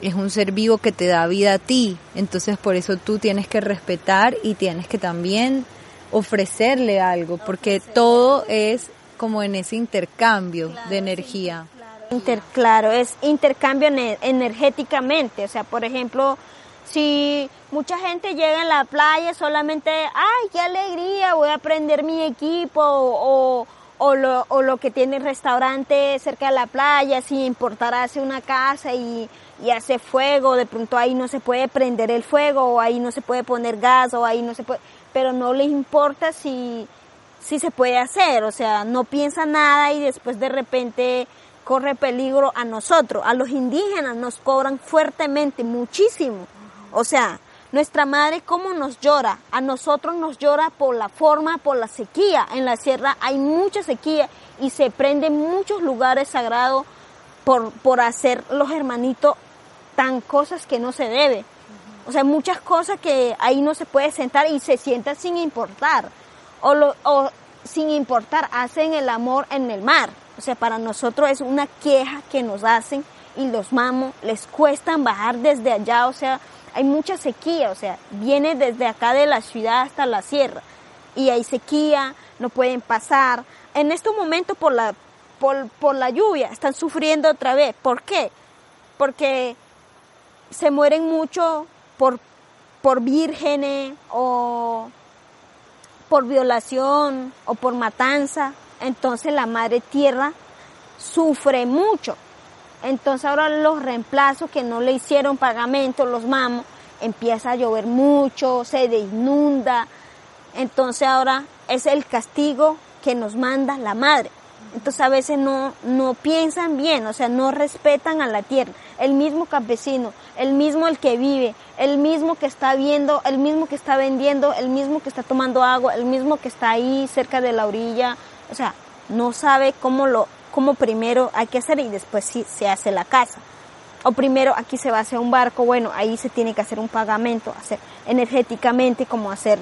es un ser vivo que te da vida a ti. Entonces por eso tú tienes que respetar y tienes que también ofrecerle algo, porque todo es como en ese intercambio de energía. Inter, claro, es intercambio energéticamente. O sea, por ejemplo, si mucha gente llega en la playa solamente, ay, qué alegría, voy a prender mi equipo o o lo, o lo que tiene el restaurante cerca de la playa, sin importar hace una casa y, y hace fuego, de pronto ahí no se puede prender el fuego, o ahí no se puede poner gas, o ahí no se puede, pero no les importa si, si se puede hacer, o sea, no piensa nada y después de repente corre peligro a nosotros, a los indígenas nos cobran fuertemente, muchísimo, o sea, nuestra madre cómo nos llora, a nosotros nos llora por la forma, por la sequía. En la sierra hay mucha sequía y se prenden muchos lugares sagrados por, por hacer los hermanitos tan cosas que no se debe. O sea, muchas cosas que ahí no se puede sentar y se sienta sin importar. O, lo, o sin importar, hacen el amor en el mar. O sea, para nosotros es una queja que nos hacen y los mamos, les cuesta bajar desde allá, o sea, hay mucha sequía, o sea, viene desde acá de la ciudad hasta la sierra y hay sequía, no pueden pasar. En este momento por la, por, la lluvia están sufriendo otra vez. ¿Por qué? Porque se mueren mucho por, por vírgenes o por violación o por matanza. Entonces la madre tierra sufre mucho. Entonces ahora los reemplazos que no le hicieron pagamento, los mamos, empieza a llover mucho, se inunda. Entonces ahora es el castigo que nos manda la madre. Entonces a veces no, no piensan bien, o sea, no respetan a la tierra. El mismo campesino, el mismo el que vive, el mismo que está viendo, el mismo que está vendiendo, el mismo que está tomando agua, el mismo que está ahí cerca de la orilla, o sea, no sabe cómo lo, cómo primero hay que hacer y después sí se hace la casa. O primero aquí se va a hacer un barco, bueno, ahí se tiene que hacer un pagamento, hacer energéticamente como hacer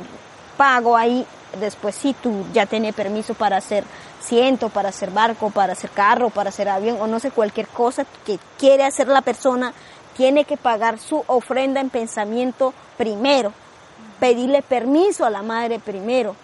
pago ahí, después sí tú ya tienes permiso para hacer ciento, para hacer barco, para hacer carro, para hacer avión o no sé, cualquier cosa que quiere hacer la persona, tiene que pagar su ofrenda en pensamiento primero, pedirle permiso a la madre primero.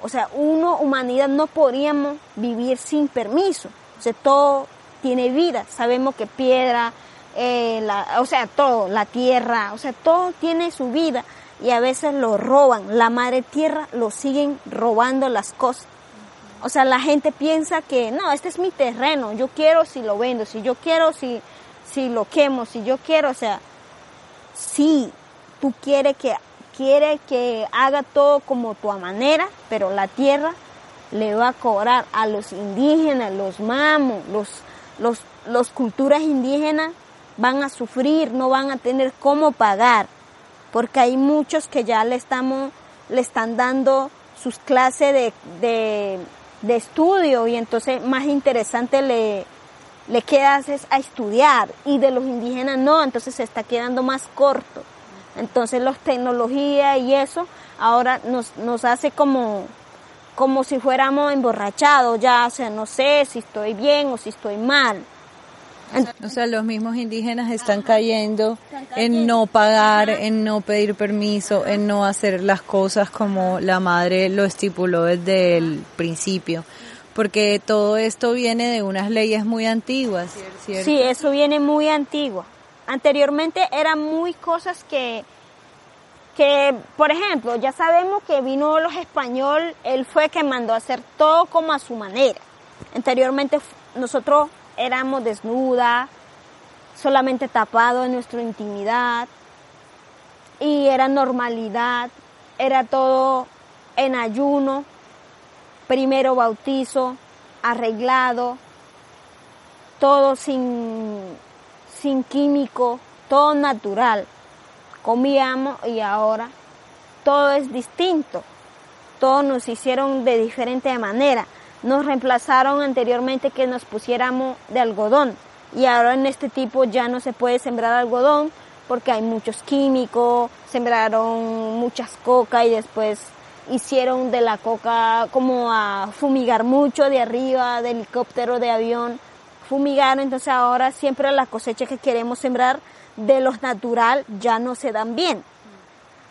O sea, uno, humanidad, no podríamos vivir sin permiso. O sea, todo tiene vida. Sabemos que piedra, eh, la, o sea, todo, la tierra, o sea, todo tiene su vida y a veces lo roban. La madre tierra lo siguen robando las cosas. O sea, la gente piensa que no, este es mi terreno, yo quiero si lo vendo, si yo quiero si, si lo quemo, si yo quiero, o sea, sí, tú quieres que, quiere que haga todo como tu manera, pero la tierra le va a cobrar a los indígenas, los mamos, los, los, los culturas indígenas van a sufrir, no van a tener cómo pagar, porque hay muchos que ya le estamos, le están dando sus clases de, de, de estudio y entonces más interesante le, le queda a estudiar y de los indígenas no, entonces se está quedando más corto. Entonces las tecnologías y eso ahora nos, nos hace como, como si fuéramos emborrachados ya, o sea, no sé si estoy bien o si estoy mal. O sea, los mismos indígenas están cayendo en no pagar, en no pedir permiso, en no hacer las cosas como la madre lo estipuló desde el principio. Porque todo esto viene de unas leyes muy antiguas, ¿cierto? Sí, eso viene muy antiguo. Anteriormente eran muy cosas que, que, por ejemplo, ya sabemos que vino los españoles, él fue que mandó a hacer todo como a su manera. Anteriormente nosotros éramos desnudas, solamente tapados en nuestra intimidad y era normalidad, era todo en ayuno, primero bautizo, arreglado, todo sin, sin químico, todo natural. Comíamos y ahora todo es distinto. Todos nos hicieron de diferente manera. Nos reemplazaron anteriormente que nos pusiéramos de algodón. Y ahora en este tipo ya no se puede sembrar algodón porque hay muchos químicos, sembraron muchas coca y después hicieron de la coca como a fumigar mucho de arriba, de helicóptero, de avión, fumigaron, entonces ahora siempre las cosechas que queremos sembrar de los natural ya no se dan bien.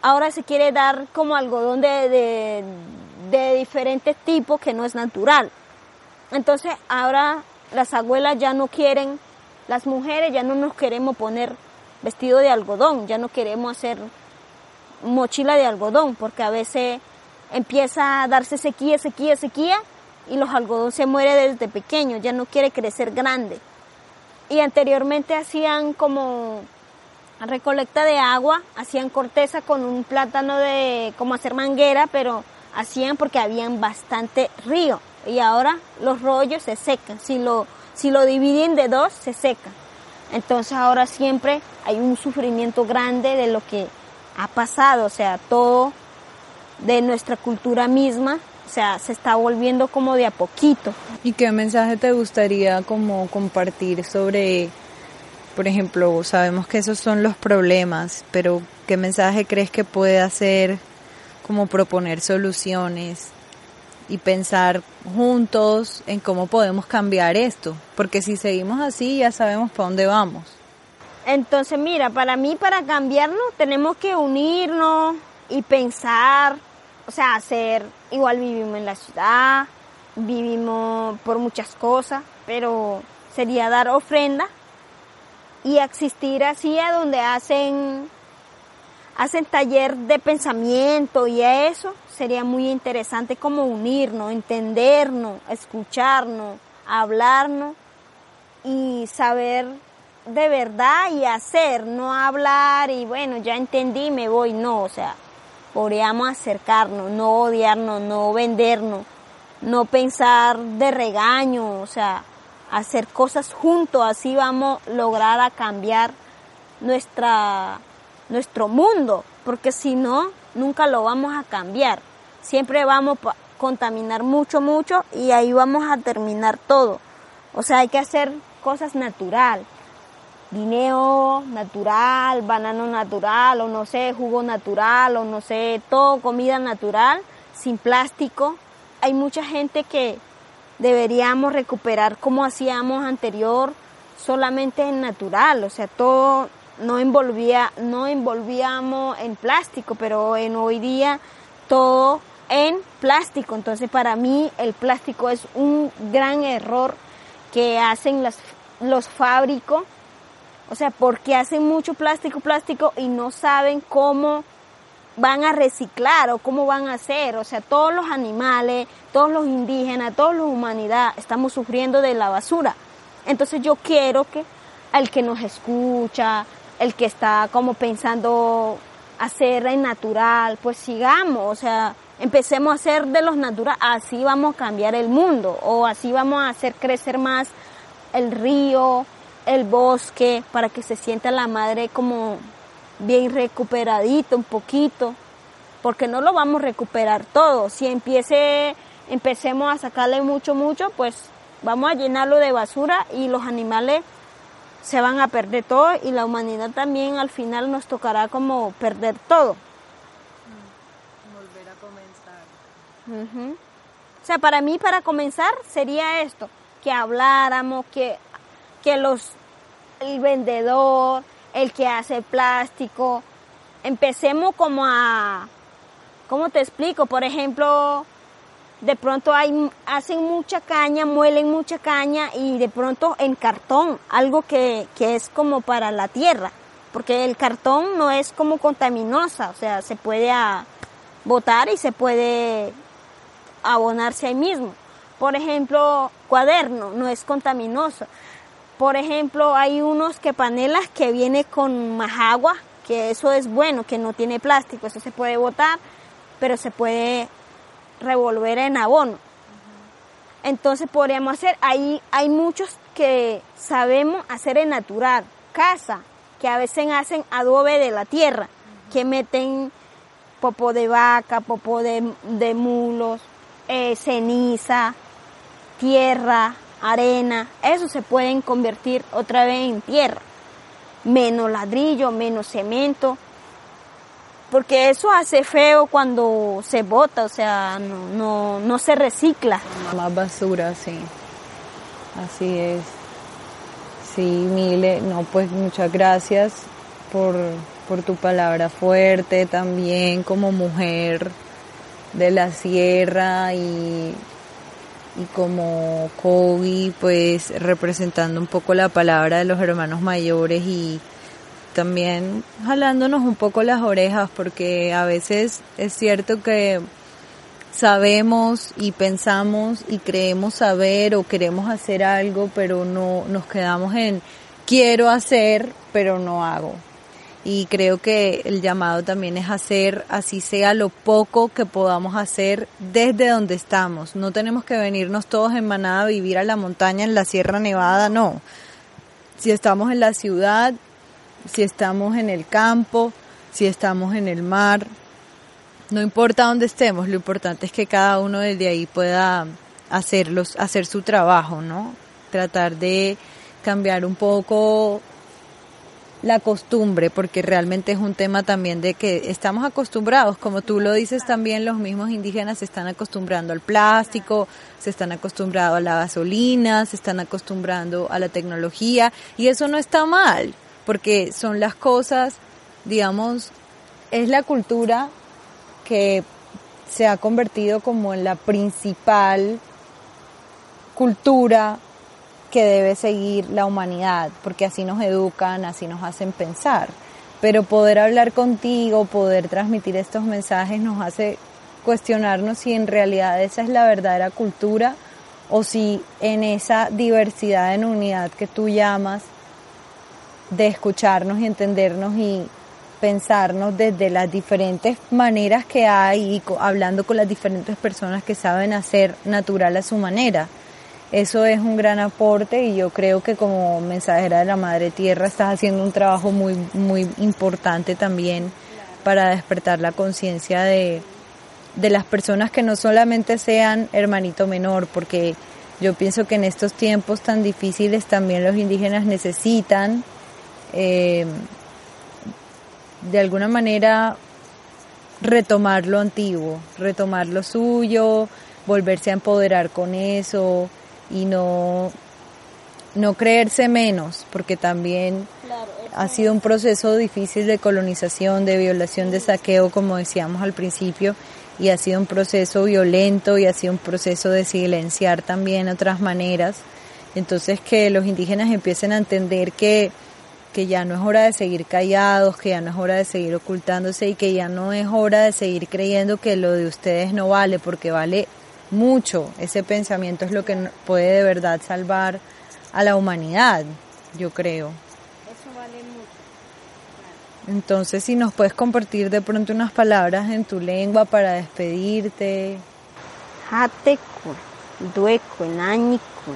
Ahora se quiere dar como algodón de, de, de diferentes tipos que no es natural. Entonces ahora las abuelas ya no quieren, las mujeres ya no nos queremos poner vestido de algodón, ya no queremos hacer mochila de algodón, porque a veces empieza a darse sequía, sequía, sequía, y los algodón se muere desde pequeño, ya no quiere crecer grande. Y anteriormente hacían como recolecta de agua, hacían corteza con un plátano de como hacer manguera, pero hacían porque habían bastante río y ahora los rollos se secan. Si lo, si lo dividen de dos, se secan. Entonces ahora siempre hay un sufrimiento grande de lo que ha pasado, o sea, todo de nuestra cultura misma, o sea, se está volviendo como de a poquito. ¿Y qué mensaje te gustaría como compartir sobre, por ejemplo, sabemos que esos son los problemas, pero qué mensaje crees que puede hacer como proponer soluciones y pensar juntos en cómo podemos cambiar esto, porque si seguimos así ya sabemos para dónde vamos. Entonces, mira, para mí, para cambiarnos, tenemos que unirnos y pensar, o sea, hacer, igual vivimos en la ciudad, vivimos por muchas cosas, pero sería dar ofrenda y existir así a donde hacen hacen taller de pensamiento y eso sería muy interesante como unirnos, entendernos, escucharnos, hablarnos y saber de verdad y hacer, no hablar y bueno, ya entendí, me voy, no, o sea, podríamos acercarnos, no odiarnos, no vendernos, no pensar de regaño, o sea, hacer cosas juntos, así vamos a lograr a cambiar nuestra, nuestro mundo, porque si no, nunca lo vamos a cambiar. Siempre vamos a contaminar mucho, mucho y ahí vamos a terminar todo. O sea, hay que hacer cosas natural. Dinero natural, banano natural, o no sé, jugo natural, o no sé, todo comida natural, sin plástico. Hay mucha gente que deberíamos recuperar como hacíamos anterior, solamente en natural, o sea, todo no envolvía, no envolvíamos en plástico, pero en hoy día todo en plástico. Entonces para mí el plástico es un gran error que hacen las, los fábricos. O sea, porque hacen mucho plástico, plástico y no saben cómo van a reciclar o cómo van a hacer. O sea, todos los animales, todos los indígenas, toda la humanidad estamos sufriendo de la basura. Entonces yo quiero que el que nos escucha, el que está como pensando hacer en natural, pues sigamos, o sea, empecemos a hacer de los naturales, así vamos a cambiar el mundo, o así vamos a hacer crecer más el río, el bosque, para que se sienta la madre como bien recuperadito un poquito, porque no lo vamos a recuperar todo. Si empiece, empecemos a sacarle mucho, mucho, pues vamos a llenarlo de basura y los animales se van a perder todo y la humanidad también al final nos tocará como perder todo. Volver a comenzar. O sea, para mí, para comenzar, sería esto, que habláramos, que, que los, el vendedor, el que hace plástico, empecemos como a, ¿cómo te explico? Por ejemplo, de pronto hay, hacen mucha caña, muelen mucha caña y de pronto en cartón, algo que, que es como para la tierra, porque el cartón no es como contaminosa, o sea, se puede botar y se puede abonarse ahí mismo. Por ejemplo, cuaderno no es contaminoso. Por ejemplo, hay unos que panelas que viene con más agua, que eso es bueno, que no tiene plástico, eso se puede botar, pero se puede revolver en abono. Entonces podríamos hacer, ahí hay muchos que sabemos hacer en natural, casa, que a veces hacen adobe de la tierra, que meten popo de vaca, popo de, mulos, eh, ceniza, tierra, arena, eso se pueden convertir otra vez en tierra, menos ladrillo, menos cemento, porque eso hace feo cuando se bota, o sea, no, no, no se recicla. Más basura, sí. Así es. Sí, Mile, no, pues muchas gracias por, por tu palabra fuerte también como mujer de la sierra y, y como Kobe, pues representando un poco la palabra de los hermanos mayores y también jalándonos un poco las orejas porque a veces es cierto que sabemos y pensamos y creemos saber o queremos hacer algo, pero no nos quedamos en quiero hacer, pero no hago. Y creo que el llamado también es hacer, así sea lo poco que podamos hacer desde donde estamos. No tenemos que venirnos todos en manada a vivir a la montaña, en la Sierra Nevada, no. Si estamos en la ciudad, si estamos en el campo, si estamos en el mar, no importa dónde estemos, lo importante es que cada uno desde ahí pueda hacerlos, hacer su trabajo, ¿no? Tratar de cambiar un poco la costumbre, porque realmente es un tema también de que estamos acostumbrados, como tú lo dices también, los mismos indígenas se están acostumbrando al plástico, se están acostumbrando a la gasolina, se están acostumbrando a la tecnología, y eso no está mal porque son las cosas, digamos, es la cultura que se ha convertido como en la principal cultura que debe seguir la humanidad, porque así nos educan, así nos hacen pensar. Pero poder hablar contigo, poder transmitir estos mensajes nos hace cuestionarnos si en realidad esa es la verdadera cultura o si en esa diversidad en unidad que tú llamas de escucharnos y entendernos y pensarnos desde las diferentes maneras que hay y hablando con las diferentes personas que saben hacer natural a su manera. Eso es un gran aporte y yo creo que como mensajera de la Madre Tierra estás haciendo un trabajo muy, muy importante también para despertar la conciencia de, de las personas que no solamente sean hermanito menor, porque yo pienso que en estos tiempos tan difíciles también los indígenas necesitan eh, de alguna manera retomar lo antiguo, retomar lo suyo, volverse a empoderar con eso y no, no creerse menos, porque también ha sido un proceso difícil de colonización, de violación, de saqueo, como decíamos al principio, y ha sido un proceso violento y ha sido un proceso de silenciar también otras maneras. Entonces que los indígenas empiecen a entender que, que ya no es hora de seguir callados, que ya no es hora de seguir ocultándose y que ya no es hora de seguir creyendo que lo de ustedes no vale, porque vale mucho. Ese pensamiento es lo que puede de verdad salvar a la humanidad, yo creo. Eso vale mucho. Entonces, si nos puedes compartir de pronto unas palabras en tu lengua para despedirte. Hateku, dueku, nañiku,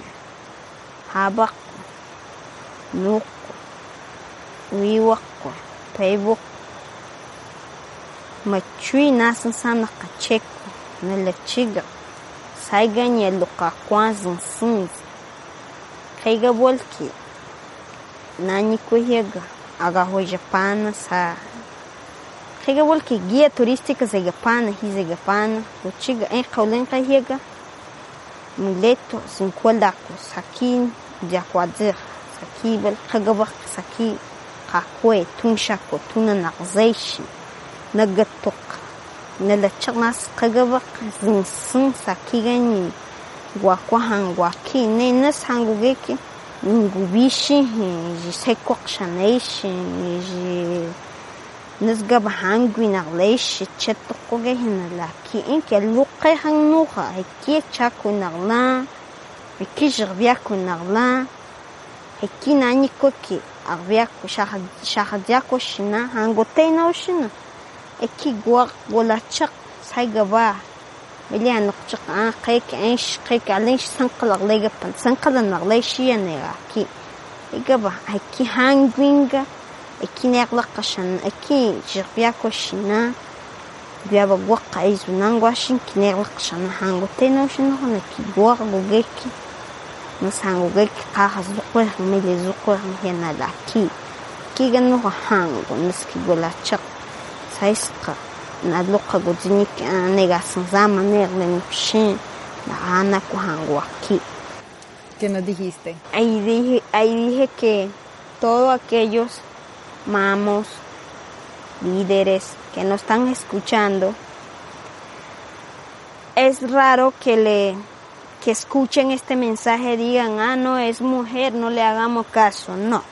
habaku, nuku, wiwaku, peibuku, machui nasan sana kacheku, saiganye luka kwanzin sins kai ga bolke na ni kuhega aga hoje pana sa. Kai ga bolke guia turística zega pana hi zega pana. Uchiga en kaulen kai tá hega muleto sin kualdako sakin diakwadir sakibel kagabak saki kakwe tunshako tuna nakzeishi nagatok na da chaknas kagaba zinsin sakigani. Gwa نينس gwa ki ne سيكوك sangu geki ngubishi ji sekwak shanaishi ji نسقى بحانجوي نغليش تشتقو هنا لكن إنك اللقي هنوخا هكي تشاكو نغلا هكي جغبياكو نغلا هكي نانيكوكي أغبياكو شاخدياكو شنا هنغوتينا وشنا ekigwaq bolachaq saigaba melianoqchaq an qeika ah, anx qeika alenx sanqalaqlegapan sanqalanaqleyxiyanega aki igaba aki hanguinga aki neqlaqaxana aki xirpiacoxina biaba guaqa izunanguaxin kineqlaqaxana hangutenauxinojan aki guaq guguequi mas hanguguequi qaxas zuquejan meli zuquejan yanala aki kiganoja jangu naski bolachaq. Saisqa na luqa gudzinik negasan zama neqle nuqshin na ana ku hango aquí ¿Qué nos dijiste? ahí dije ahí dije que todos aquellos mamos, líderes que nos están escuchando, es raro que le que escuchen este mensaje digan, ah, no, es mujer, no le hagamos caso. No,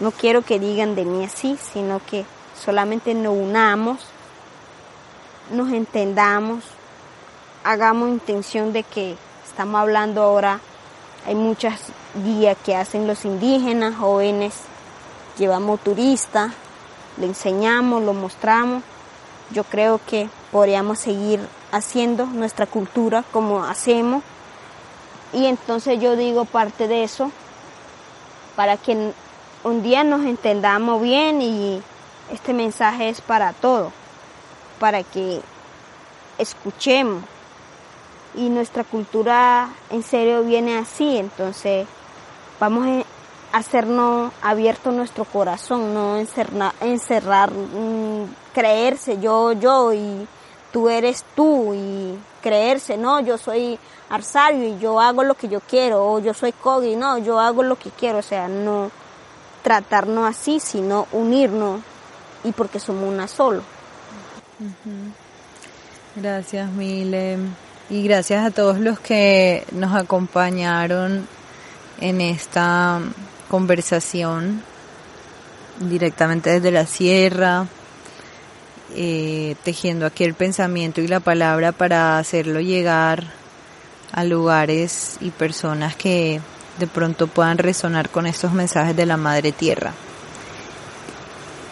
no quiero que digan de mí así, sino que solamente nos unamos, nos entendamos, hagamos intención de que estamos hablando ahora, hay muchas guías que hacen los indígenas, jóvenes, llevamos turistas, le enseñamos, lo mostramos. Yo creo que podríamos seguir haciendo nuestra cultura como hacemos. Y entonces yo digo parte de eso para que un día nos entendamos bien y este mensaje es para todos, para que escuchemos. Y nuestra cultura en serio viene así, entonces vamos a hacernos abierto nuestro corazón, no encerrar, encerrar mmm, creerse yo, yo y tú eres tú y creerse, no, yo soy Arsario y yo hago lo que yo quiero, o yo soy Kogi, no, yo hago lo que quiero, o sea, no tratarnos así, sino unirnos y porque somos una solo. Gracias, Mile. Y gracias a todos los que nos acompañaron en esta conversación directamente desde la sierra, eh, tejiendo aquí el pensamiento y la palabra para hacerlo llegar a lugares y personas que de pronto puedan resonar con estos mensajes de la Madre Tierra.